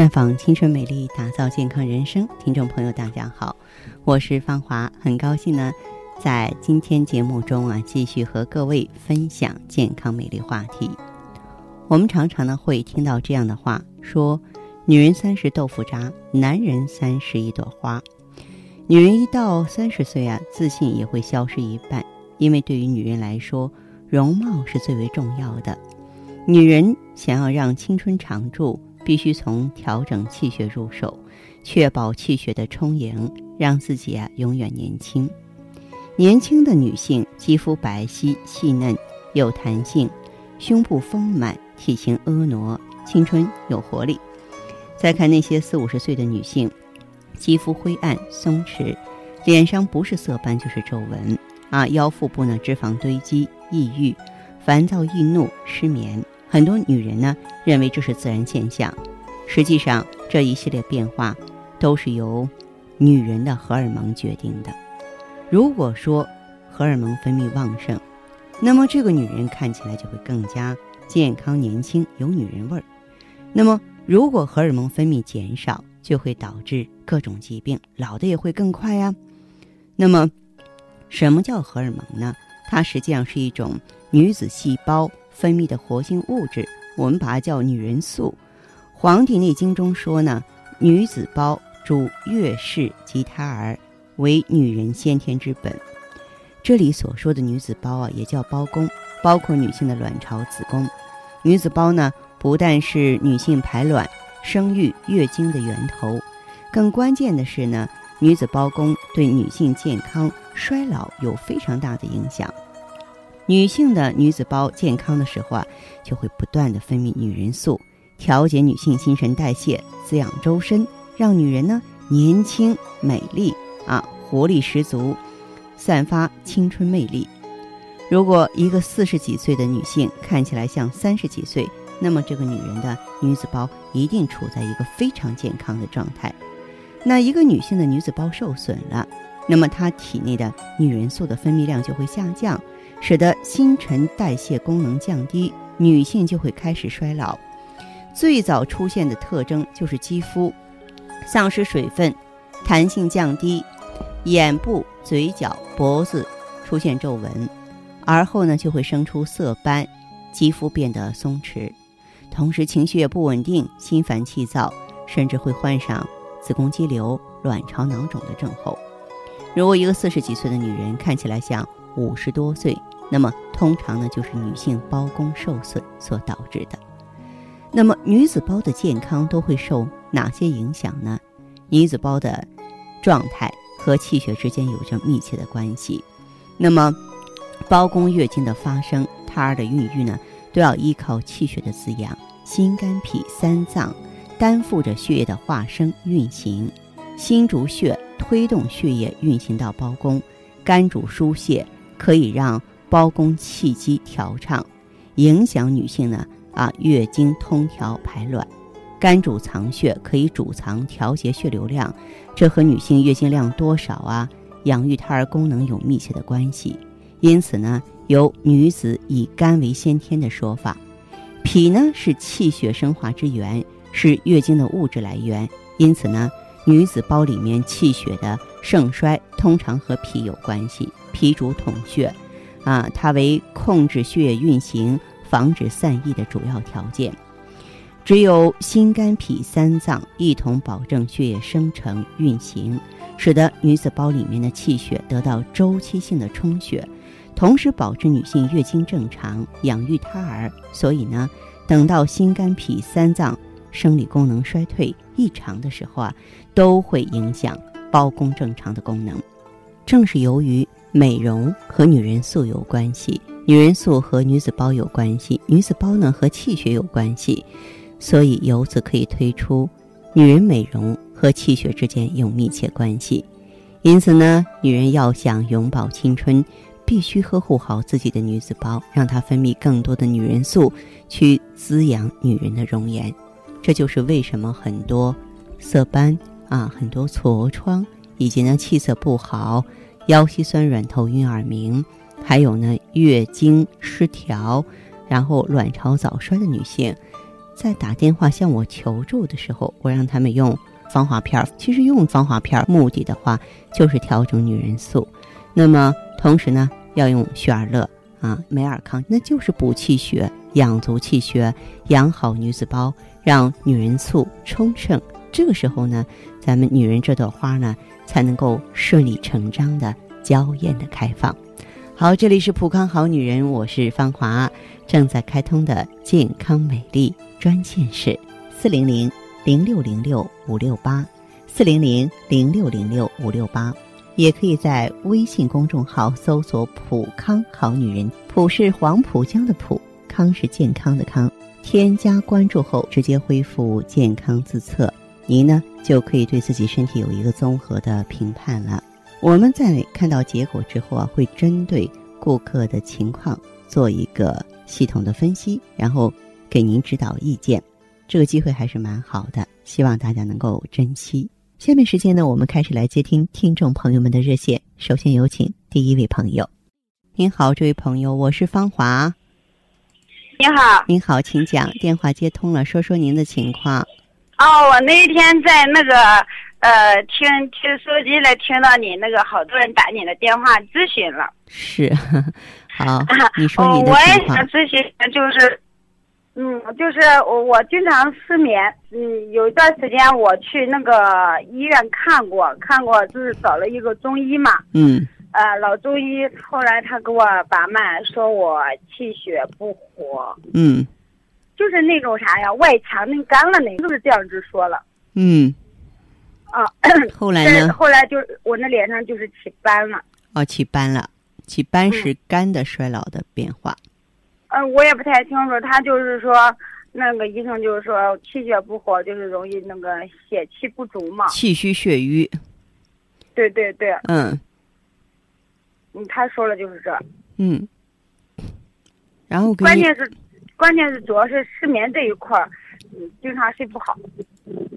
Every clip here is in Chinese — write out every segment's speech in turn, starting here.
绽放青春美丽，打造健康人生。听众朋友，大家好，我是芳华，很高兴呢，在今天节目中啊，继续和各位分享健康美丽话题。我们常常呢会听到这样的话，说女人三十豆腐渣，男人三十一朵花。女人一到三十岁啊，自信也会消失一半，因为对于女人来说，容貌是最为重要的。女人想要让青春常驻。必须从调整气血入手，确保气血的充盈，让自己啊永远年轻。年轻的女性肌肤白皙细嫩有弹性，胸部丰满，体型婀娜，青春有活力。再看那些四五十岁的女性，肌肤灰暗松弛，脸上不是色斑就是皱纹啊，腰腹部呢脂肪堆积，抑郁、烦躁易怒、失眠。很多女人呢认为这是自然现象，实际上这一系列变化都是由女人的荷尔蒙决定的。如果说荷尔蒙分泌旺盛，那么这个女人看起来就会更加健康年轻，有女人味儿。那么如果荷尔蒙分泌减少，就会导致各种疾病，老的也会更快呀。那么什么叫荷尔蒙呢？它实际上是一种女子细胞。分泌的活性物质，我们把它叫女人素。《黄帝内经》中说呢，女子胞主月事及胎儿，为女人先天之本。这里所说的女子胞啊，也叫胞宫，包括女性的卵巢、子宫。女子胞呢，不但是女性排卵、生育、月经的源头，更关键的是呢，女子胞宫对女性健康、衰老有非常大的影响。女性的女子胞健康的时候啊，就会不断的分泌女人素，调节女性新陈代谢，滋养周身，让女人呢年轻美丽啊，活力十足，散发青春魅力。如果一个四十几岁的女性看起来像三十几岁，那么这个女人的女子胞一定处在一个非常健康的状态。那一个女性的女子胞受损了，那么她体内的女人素的分泌量就会下降。使得新陈代谢功能降低，女性就会开始衰老。最早出现的特征就是肌肤丧失水分，弹性降低，眼部、嘴角、脖子出现皱纹，而后呢就会生出色斑，肌肤变得松弛，同时情绪也不稳定，心烦气躁，甚至会患上子宫肌瘤、卵巢囊肿的症候。如果一个四十几岁的女人看起来像五十多岁，那么通常呢，就是女性胞宫受损所导致的。那么女子胞的健康都会受哪些影响呢？女子胞的状态和气血之间有着密切的关系。那么，包宫月经的发生、胎儿的孕育呢，都要依靠气血的滋养。心、肝、脾三脏担负着血液的化生运行。心主血，推动血液运行到胞宫；肝主疏泄，可以让包宫气机调畅，影响女性呢啊月经通调排卵。肝主藏血，可以主藏调节血流量，这和女性月经量多少啊、养育胎儿功能有密切的关系。因此呢，有女子以肝为先天的说法。脾呢是气血生化之源，是月经的物质来源。因此呢，女子胞里面气血的盛衰通常和脾有关系。脾主统血。啊，它为控制血液运行、防止散逸的主要条件。只有心、肝、脾三脏一同保证血液生成运行，使得女子胞里面的气血得到周期性的充血，同时保持女性月经正常、养育胎儿。所以呢，等到心、肝、脾三脏生理功能衰退异常的时候啊，都会影响包宫正常的功能。正是由于。美容和女人素有关系，女人素和女子包有关系，女子包呢和气血有关系，所以由此可以推出，女人美容和气血之间有密切关系。因此呢，女人要想永葆青春，必须呵护好自己的女子包，让它分泌更多的女人素，去滋养女人的容颜。这就是为什么很多色斑啊，很多痤疮，以及呢气色不好。腰膝酸软、头晕耳鸣，还有呢月经失调，然后卵巢早衰的女性，在打电话向我求助的时候，我让他们用防滑片儿。其实用防滑片儿目的的话，就是调整女人素。那么同时呢，要用血尔乐啊、美尔康，那就是补气血、养足气血、养好女子包，让女人素充盛。这个时候呢，咱们女人这朵花呢，才能够顺理成章的娇艳的开放。好，这里是普康好女人，我是芳华，正在开通的健康美丽专线是四零零零六零六五六八，四零零零六零六五六八，也可以在微信公众号搜索“普康好女人”，普是黄浦江的浦，康是健康的康。添加关注后，直接恢复健康自测，您呢就可以对自己身体有一个综合的评判了。我们在看到结果之后啊，会针对顾客的情况做一个系统的分析，然后给您指导意见。这个机会还是蛮好的，希望大家能够珍惜。下面时间呢，我们开始来接听听众朋友们的热线。首先有请第一位朋友。您好，这位朋友，我是芳华。你好，您好，请讲。电话接通了，说说您的情况。哦，我那天在那个呃听听手机来听到你那个好多人打你的电话咨询了。是，好，你说你的哦、我也想。咨询，就是，嗯，就是我我经常失眠，嗯，有一段时间我去那个医院看过，看过就是找了一个中医嘛，嗯呃，老中医，后来他给我把脉，说我气血不活，嗯就是那种啥呀，外强内干了那，就是这样子说了嗯，啊。后来呢？后来就是我那脸上就是起斑了，哦，起斑了。起斑是肝的衰老的变化。嗯、我也不太清楚，他就是说那个医生就是说气血不活，就是容易那个血气不足嘛。气虚血瘀。对对对，嗯嗯，他说了就是这，嗯。然后关键是关键是主要是失眠这一块儿，嗯，经常睡不好。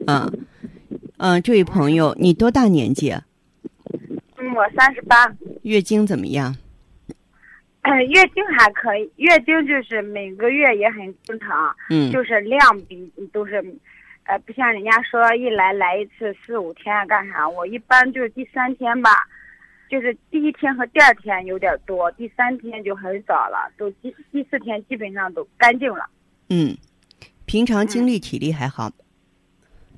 嗯嗯，这位朋友，你多大年纪？啊嗯，我三十八，月经怎么样？嗯，月经还可以，月经就是每个月也很正常，嗯就是量比都是，呃，不像人家说一来来一次四五天啊干啥，我一般就是第三天吧，就是第一天和第二天有点多，第三天就很少了，都第第四天基本上都干净了。嗯，平常精力体力还好？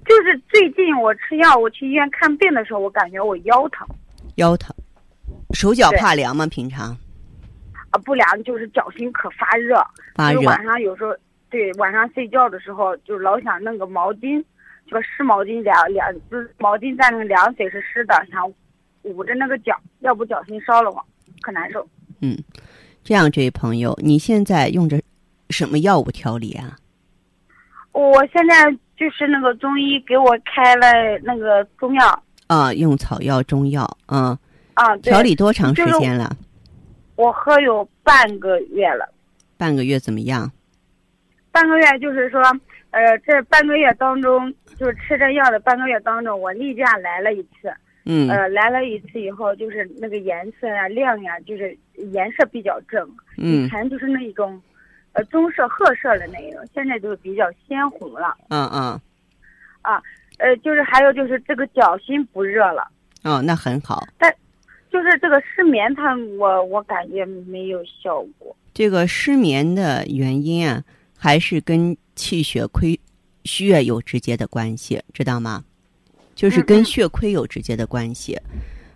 就是最近我吃药，我去医院看病的时候，我感觉我腰疼腰疼，手脚怕凉吗？平常啊，不凉就是脚心可发热，发热就晚上有时候对晚上睡觉的时候，就老想弄个毛巾，这个湿毛巾凉凉，就是毛巾蘸那个凉水是湿的，想捂着那个脚，要不脚心烧了慌，可难受。嗯，这样，这位朋友，你现在用着什么药物调理啊？我现在就是那个中医给我开了那个中药啊，用草药、中药，啊，啊，调理多长时就是间了？我喝有半个月了。半个月怎么样？半个月就是说，呃，这半个月当中，就是吃这药的半个月当中，我例假来了一次，嗯呃，来了一次以后，就是那个颜色呀、亮呀，就是颜色比较正。以嗯前就是那一种，呃，棕色、褐色的那种，现在就是比较鲜红了。嗯嗯，啊呃，就是还有就是这个脚心不热了，哦，那很好。但就是这个失眠它，我我感觉没有效果。这个失眠的原因啊，还是跟气血亏血有直接的关系，知道吗？就是跟血亏有直接的关系。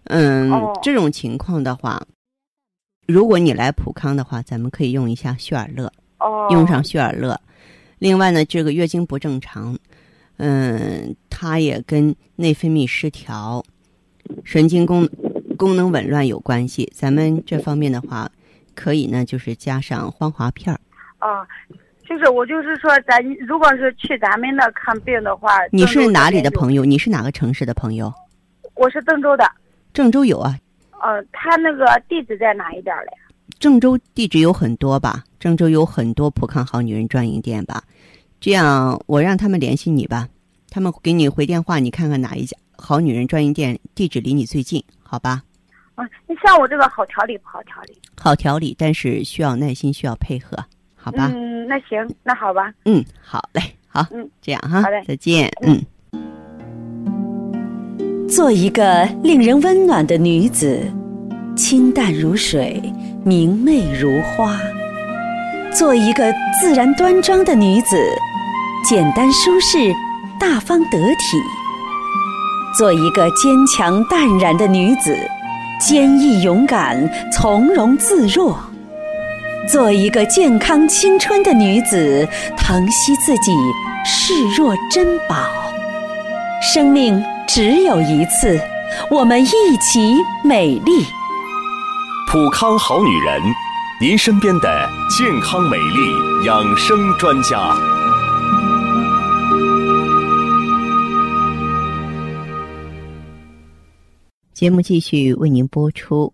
嗯，哦这种情况的话，如果你来普康的话，咱们可以用一下血尔乐，哦，用上血尔乐。另外呢，这个月经不正常，嗯，它也跟内分泌失调、神经功功能紊乱有关系。咱们这方面的话，可以呢，就是加上芳华片儿。啊，就是我就是说，咱如果是去咱们那看病的话，你是哪里的？朋友？你是哪个城市的朋友？我是郑州的。郑州有啊，呃，他那个地址在哪一点儿嘞？郑州地址有很多吧？郑州有很多普康好女人专营店吧？这样，我让他们联系你吧，他们给你回电话，你看看哪一家好女人专营店地址离你最近，好吧？嗯，你像我这个好调理不好调理？好调理，但是需要耐心，需要配合，好吧？嗯，那行，那好吧。嗯，好嘞，好，嗯，这样哈，好嘞再见，嗯。做一个令人温暖的女子，清淡如水，明媚如花；做一个自然端庄的女子，简单舒适，大方得体；做一个坚强淡然的女子，坚毅勇敢，从容自若；做一个健康青春的女子，疼惜自己，视若珍宝。生命只有一次，我们一起美丽。普康好女人，您身边的健康美丽养生专家。节目继续为您播出。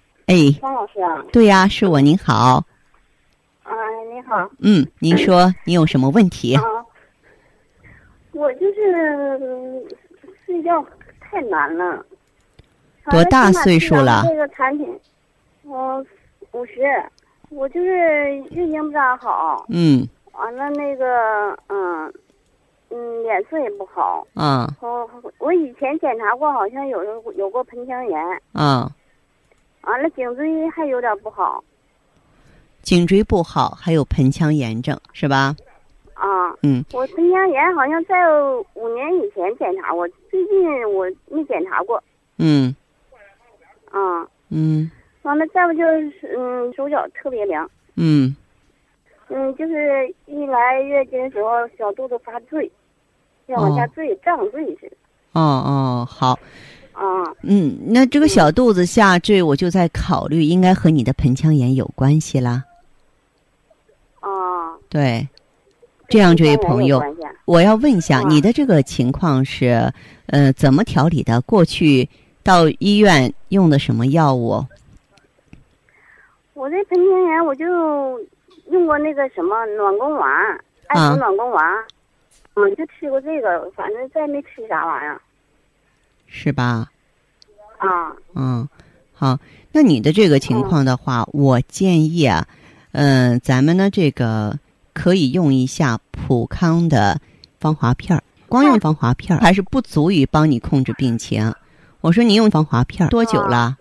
哎，方老师啊，对呀、是我，您好。啊，你好，嗯，您说您有什么问题？啊，我就是嗯睡觉太难了。多大岁数了这个产品，我五十，我就是月经不咋好，嗯完了那个嗯嗯脸色也不好。啊我我以前检查过，好像有有有过盆腔炎，啊，完了颈椎还有点不好颈椎不好，还有盆腔炎症是吧？啊。嗯，我盆腔炎好像在五年以前检查过，最近我没检查过嗯啊。嗯完了，再不就是嗯手脚特别凉，嗯嗯就是一来月经的时候小肚子发坠，像往下哦坠、胀坠似的哦哦，好，啊。嗯，那这个小肚子下坠，我就在考虑，应该和你的盆腔炎有关系啦。啊，对，这样，这位朋友，我要问一下，啊你的这个情况是，呃，怎么调理的？过去到医院用的什么药物？我这盆腔炎我就用过那个什么暖宫丸，爱啊滋暖宫丸，嗯，就吃过这个，反正再没吃啥玩意儿是吧？啊。嗯，好，那你的这个情况的话，我建议啊，嗯、咱们呢这个可以用一下普康的防滑片儿，光用防滑片儿还是不足以帮你控制病情。我说你用防滑片儿多久了？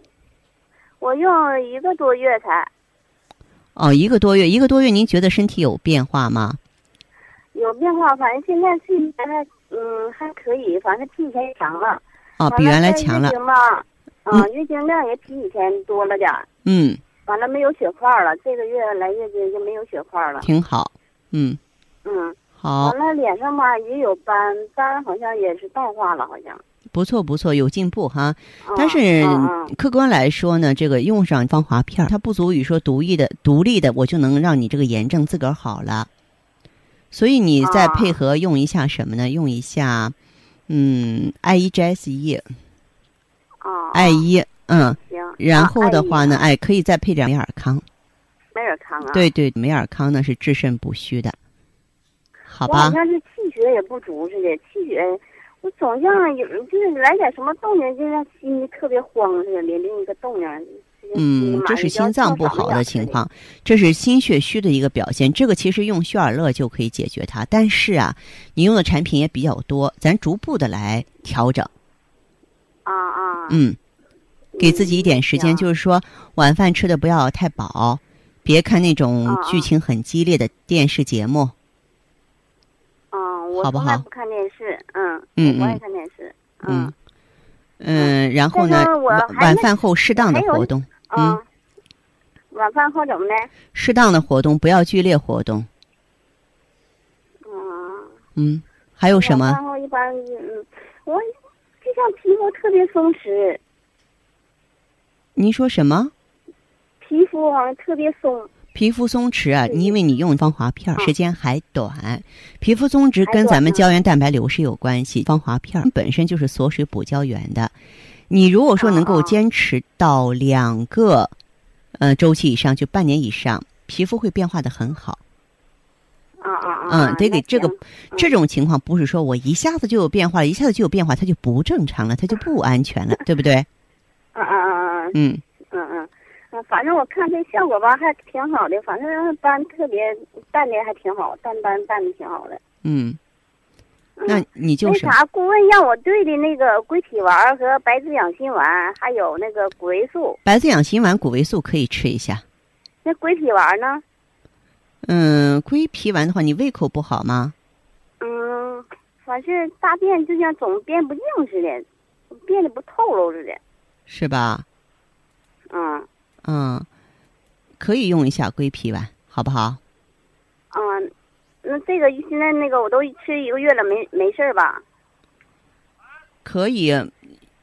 我用一个多月才哦，一个多月，一个多月，您觉得身体有变化吗？有变化，反正现在睡眠还嗯还可以，反正比以前强了。哦，比原来强了完。月经吧，啊，月经量也比以前多了点儿。嗯，完了没有血块了，这个月来月经就没有血块了。挺好。嗯，嗯，好完，了脸上吧也有斑，斑好像也是淡化了，好像。不错不错，有进步哈。啊但是客观来说呢，这个用上芳华片儿，它不足以说独立的、独立的，我就能让你这个炎症自个儿好了。所以你再啊配合用一下什么呢？用一下，嗯，艾依 GS 液，啊，艾一，嗯，行。然后的话呢，啊哎，可以再配点美尔康。美尔康啊。。对对，美尔康呢是治肾补虚的，好吧？我好像是气血也不足似的，气血我总像有就是来点什么动静，就像心里特别慌似的，连另一个动静。嗯，这是心脏不好的情。况，这是心血虚的一个表现。这个其实用血尔乐就可以解决它，但是啊，你用的产品也比较多，咱逐步的来调整。啊啊。嗯，给自己一点时间，行就是说晚饭吃的不要太饱，别看那种剧情很激烈的电视节目。啊，我好不好从来不看电视，嗯，嗯不爱看电视，嗯嗯，然后呢晚晚饭后适当的活动，啊嗯，晚饭后怎么的？适当的活动，不要剧烈活动。嗯，嗯，还有什么？一般，嗯，我就像皮肤特别松弛，您说什么？皮肤好像特别松，皮肤松弛啊，因为你用芳华片时间还短，皮肤松弛跟咱们胶原蛋白流失有关系。芳华片儿本身就是锁水补胶原的，你如果说能够坚持到两个呃周期以上，就半年以上，皮肤会变化的很好。啊啊啊！嗯，得给这个这种情况不是说我一下子就有变化了，一下子就有变化，它就不正常了，它就不安全了，对不对？嗯嗯嗯嗯嗯，嗯反正我看这效果吧还挺好的，反正斑特别淡的还挺好，淡斑淡的挺好的。嗯，嗯、那你就是那啥，顾问让我兑的那个归脾丸和白芷养心丸，还有那个谷维素。白子养心丸、谷维素可以吃一下。那归脾丸呢？嗯，归脾丸的话，你胃口不好吗？嗯，反正大便就像总便不净似的，便的不透露似的。是吧？嗯嗯，可以用一下归脾丸，好不好？嗯，那这个现在那个我都吃一个月了，没没事儿吧？可以，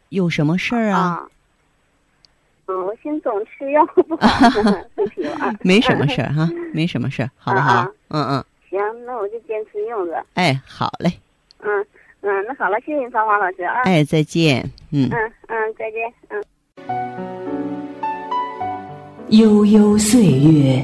有什么事儿啊？啊。嗯，我先总吃药不。没什么事儿哈，没什么事儿，好不好？啊啊嗯嗯，行，那我就坚持用着。哎，好嘞，嗯嗯，那好了，谢谢你芳华老师啊。哎，再见，嗯。嗯嗯，再见。嗯。悠悠岁月，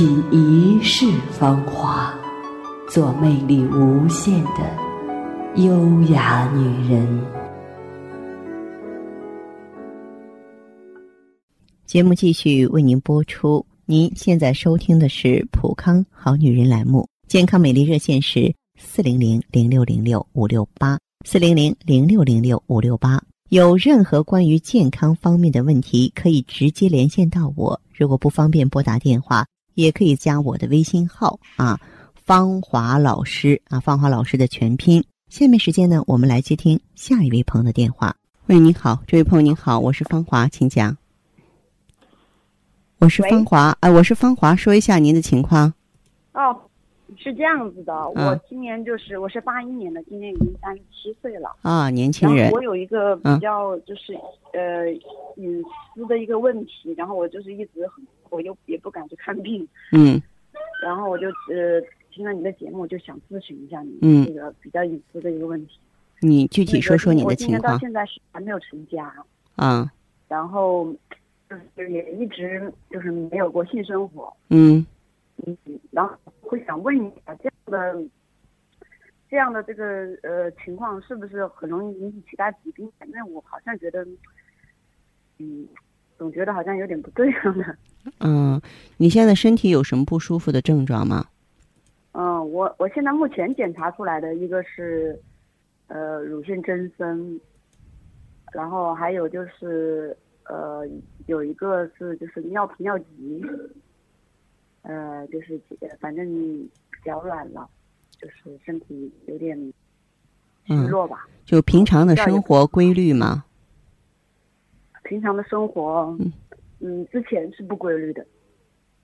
品一世芳华，做魅力无限的优雅女人。节目继续为您播出。您现在收听的是《普康好女人》栏目，健康美丽热线是四零零零六零六五六八四零零零六零六五六八。有任何关于健康方面的问题，可以直接连线到我。如果不方便拨打电话，也可以加我的微信号啊，芳华老师啊，芳华老师的全拼。下面时间呢，我们来接听下一位朋友的电话。喂，你好，这位朋友您好，我是芳华，请讲。我是喂芳华，哎，我是芳华，说一下您的情况。哦，是这样子的，嗯我今年就是我是八一年的，今年已经三十七岁了。啊，年轻人我有一个嗯比较就是、呃隐私的一个问题，然后我就是一直很我又也不敢去看病，嗯 然后我就呃听了你的节目，就想咨询一下你嗯这个比较隐私的一个问题。你具体说说你的情况我今年到现在是还没有成家，啊？然后就是也一直就是没有过性生活。嗯嗯，然后会想问一下，这样的这样的这个呃情况是不是很容易引起其他疾病？反正我好像觉得，嗯，总觉得好像有点不对样的。嗯，你现在身体有什么不舒服的症状吗？嗯，我我现在目前检查出来的一个是呃乳腺增生，然后还有就是呃有一个是就是尿频尿急，呃就是反正脚软了，就是身体有点虚嗯弱吧。就平常的生活规律吗？平常的生活，嗯嗯，之前是不规律的，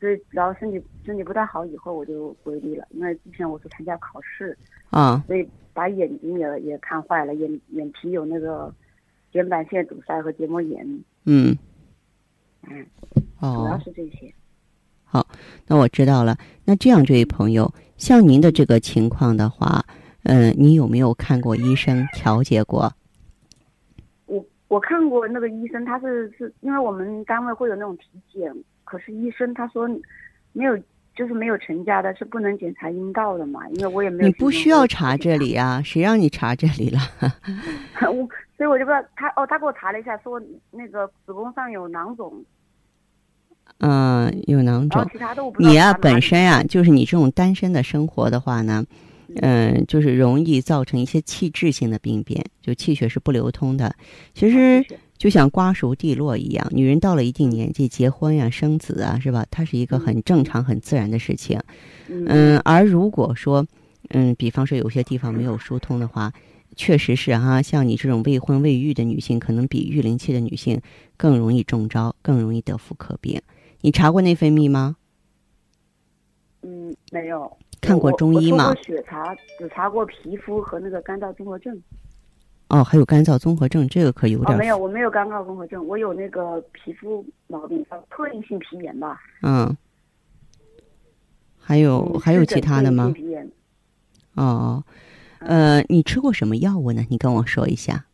所以然后身体身体不太好以后我就规律了，因为之前我是参加考试，啊，所以把眼睛也也看坏了，眼眼皮有那个睑板腺堵塞和结膜炎，嗯，嗯，主要哦，是这些。好那我知道了。那这样，这位朋友，像您的这个情况的话，嗯、你有没有看过医生调节过？我我看过那个医生，他是是因为我们单位会有那种体检，可是医生他说没有，就是没有成家的是不能检查阴道的嘛，因为我也没有。你不需要查这里啊，谁让你查这里了？我所以我就不知道他哦，他给我查了一下，说那个子宫上有囊肿，嗯、有囊肿。其他都我不知道你呀、查哪里本身啊，就是你这种单身的生活的话呢，嗯、就是容易造成一些气滞性的病变，就气血是不流通的。其实就像瓜熟蒂落一样，女人到了一定年纪，结婚呀、生子啊，是吧？它是一个很正常、很自然的事情。嗯嗯，而如果说，嗯，比方说有些地方没有疏通的话，确实是哈、像你这种未婚未育的女性，可能比育龄期的女性更容易中招，更容易得妇科病。你查过内分泌吗？嗯没有看过中医吗血查只查过皮肤和那个干燥综合症。哦，还有干燥综合症，这个可有点哦，没有，我没有干燥综合症，我有那个皮肤毛病，叫特异性皮炎吧。嗯。还有、嗯还有其他的吗性？皮炎哦，呃，你吃过什么药物呢？你跟我说一下。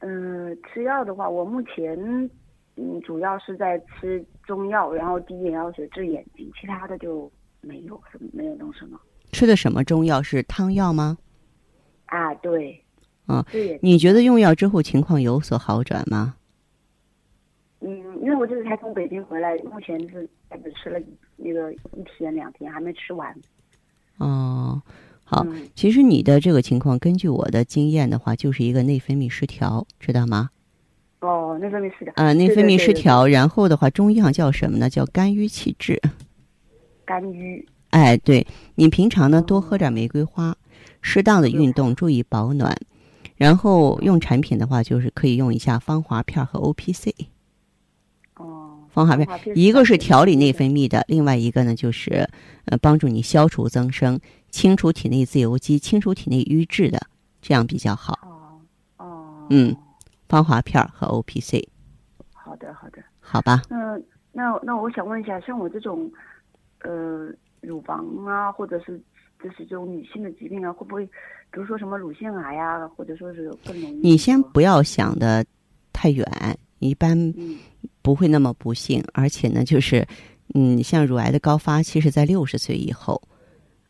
嗯、吃药的话，我目前嗯主要是在吃中药，然后滴眼药水治眼睛，其他的就没有什么，没有弄什么。吃的什么中药？是汤药吗？啊，对。啊治眼睛。你觉得用药之后情况有所好转吗？嗯，因为我这次才从北京回来，目前是只吃了那个一天两天，还没吃完。哦，好，嗯其实你的这个情况，根据我的经验的话，就是一个内分泌失调，知道吗？哦，内分泌失调。啊、内分泌失调，然后的话，中医上叫什么呢？叫肝郁气滞。肝郁。哎，对你平常呢哦多喝点玫瑰花，适当的运动，注意保暖，然后用产品的话，就是可以用一下芳华片和 O P C。哦。芳华片一个是是调理内分泌的，另外一个呢就是呃帮助你消除增生、清除体内自由基、清除体内瘀滞的，这样比较好。哦哦。嗯。芳华片和 O P C，好的好的。好吧？嗯那那我想问一下，像我这种，呃，乳房啊，或者是就是这种女性的疾病啊，会不会，比如说什么乳腺癌啊，或者说是更容易？你先不要想的太远，一般嗯不会那么不幸，而且呢，就是嗯，像乳癌的高发其实在六十岁以后。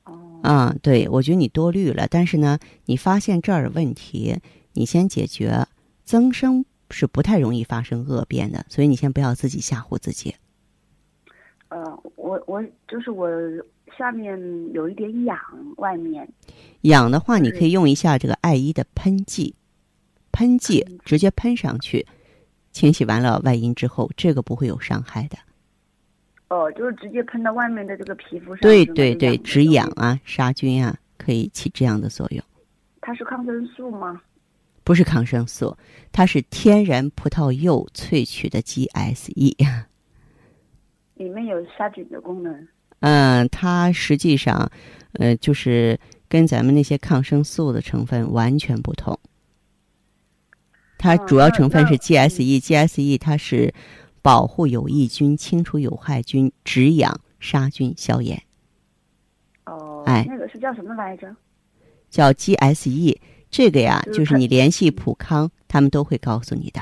哦啊，对，我觉得你多虑了。但是呢，你发现这儿的问题，你先解决，增生是不太容易发生恶变的，所以你先不要自己吓唬自己。呃，我我就是我下面有一点痒，外面痒的话，你可以用一下这个艾依的喷剂，喷剂直接喷上去，清洗完了外阴之后，这个不会有伤害的。哦，就是直接喷到外面的这个皮肤上。对对对，止痒痒。啊，杀菌啊，可以起这样的作用。它是抗生素吗？不是抗生素，它是天然葡萄柚萃取的 GSE。里面有杀菌的功能。嗯，它实际上，呃，就是跟咱们那些抗生素的成分完全不同。它嗯主要成分是 GSE，GSE 它是保护有益菌、清除有害菌、止痒、杀菌、消炎，哦，哎那个是叫什么来着？叫 GSE。这个呀，就是你联系普康，他们都会告诉你的，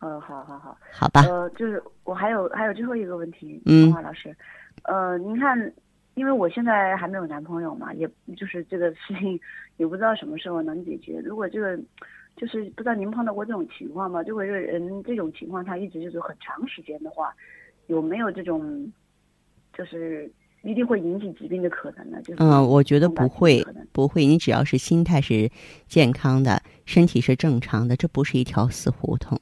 嗯，好好好。好吧？呃，就是我还有还有最后一个问题，嗯黄华老师，呃，您看，因为我现在还没有男朋友嘛，也就是这个事情也不知道什么时候能解决。如果这个就是不知道您碰到过这种情况吗？如果这个人这种情况他一直就是很长时间的话，有没有这种就是一定会引起疾病的可能呢？就是嗯，我觉得不会，不会。你只要是心态是健康的，身体是正常的，这不是一条死胡同。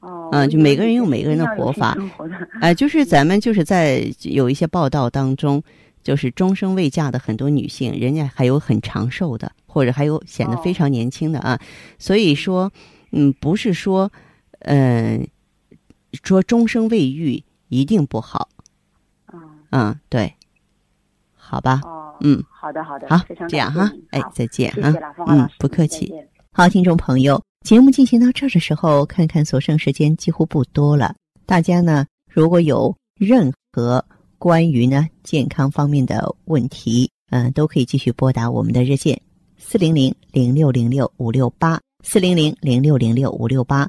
哦，嗯就每个人有每个人的活法哎、就是 咱们就是在有一些报道当中，就是终生未嫁的很多女性，人家还有很长寿的，或者还有显得非哦常年轻的啊。所以说，嗯，不是说，嗯、说终生未育一定不好，嗯嗯，对，好吧，哦，嗯，好的好的，好这样哈哎，再见啊嗯师，，不客气。好，听众朋友，节目进行到这儿的时候，看看所剩时间几乎不多了。大家呢，如果有任何关于呢健康方面的问题，嗯、都可以继续拨打我们的热线四零零零六零六五六八四零零零六零六五六八，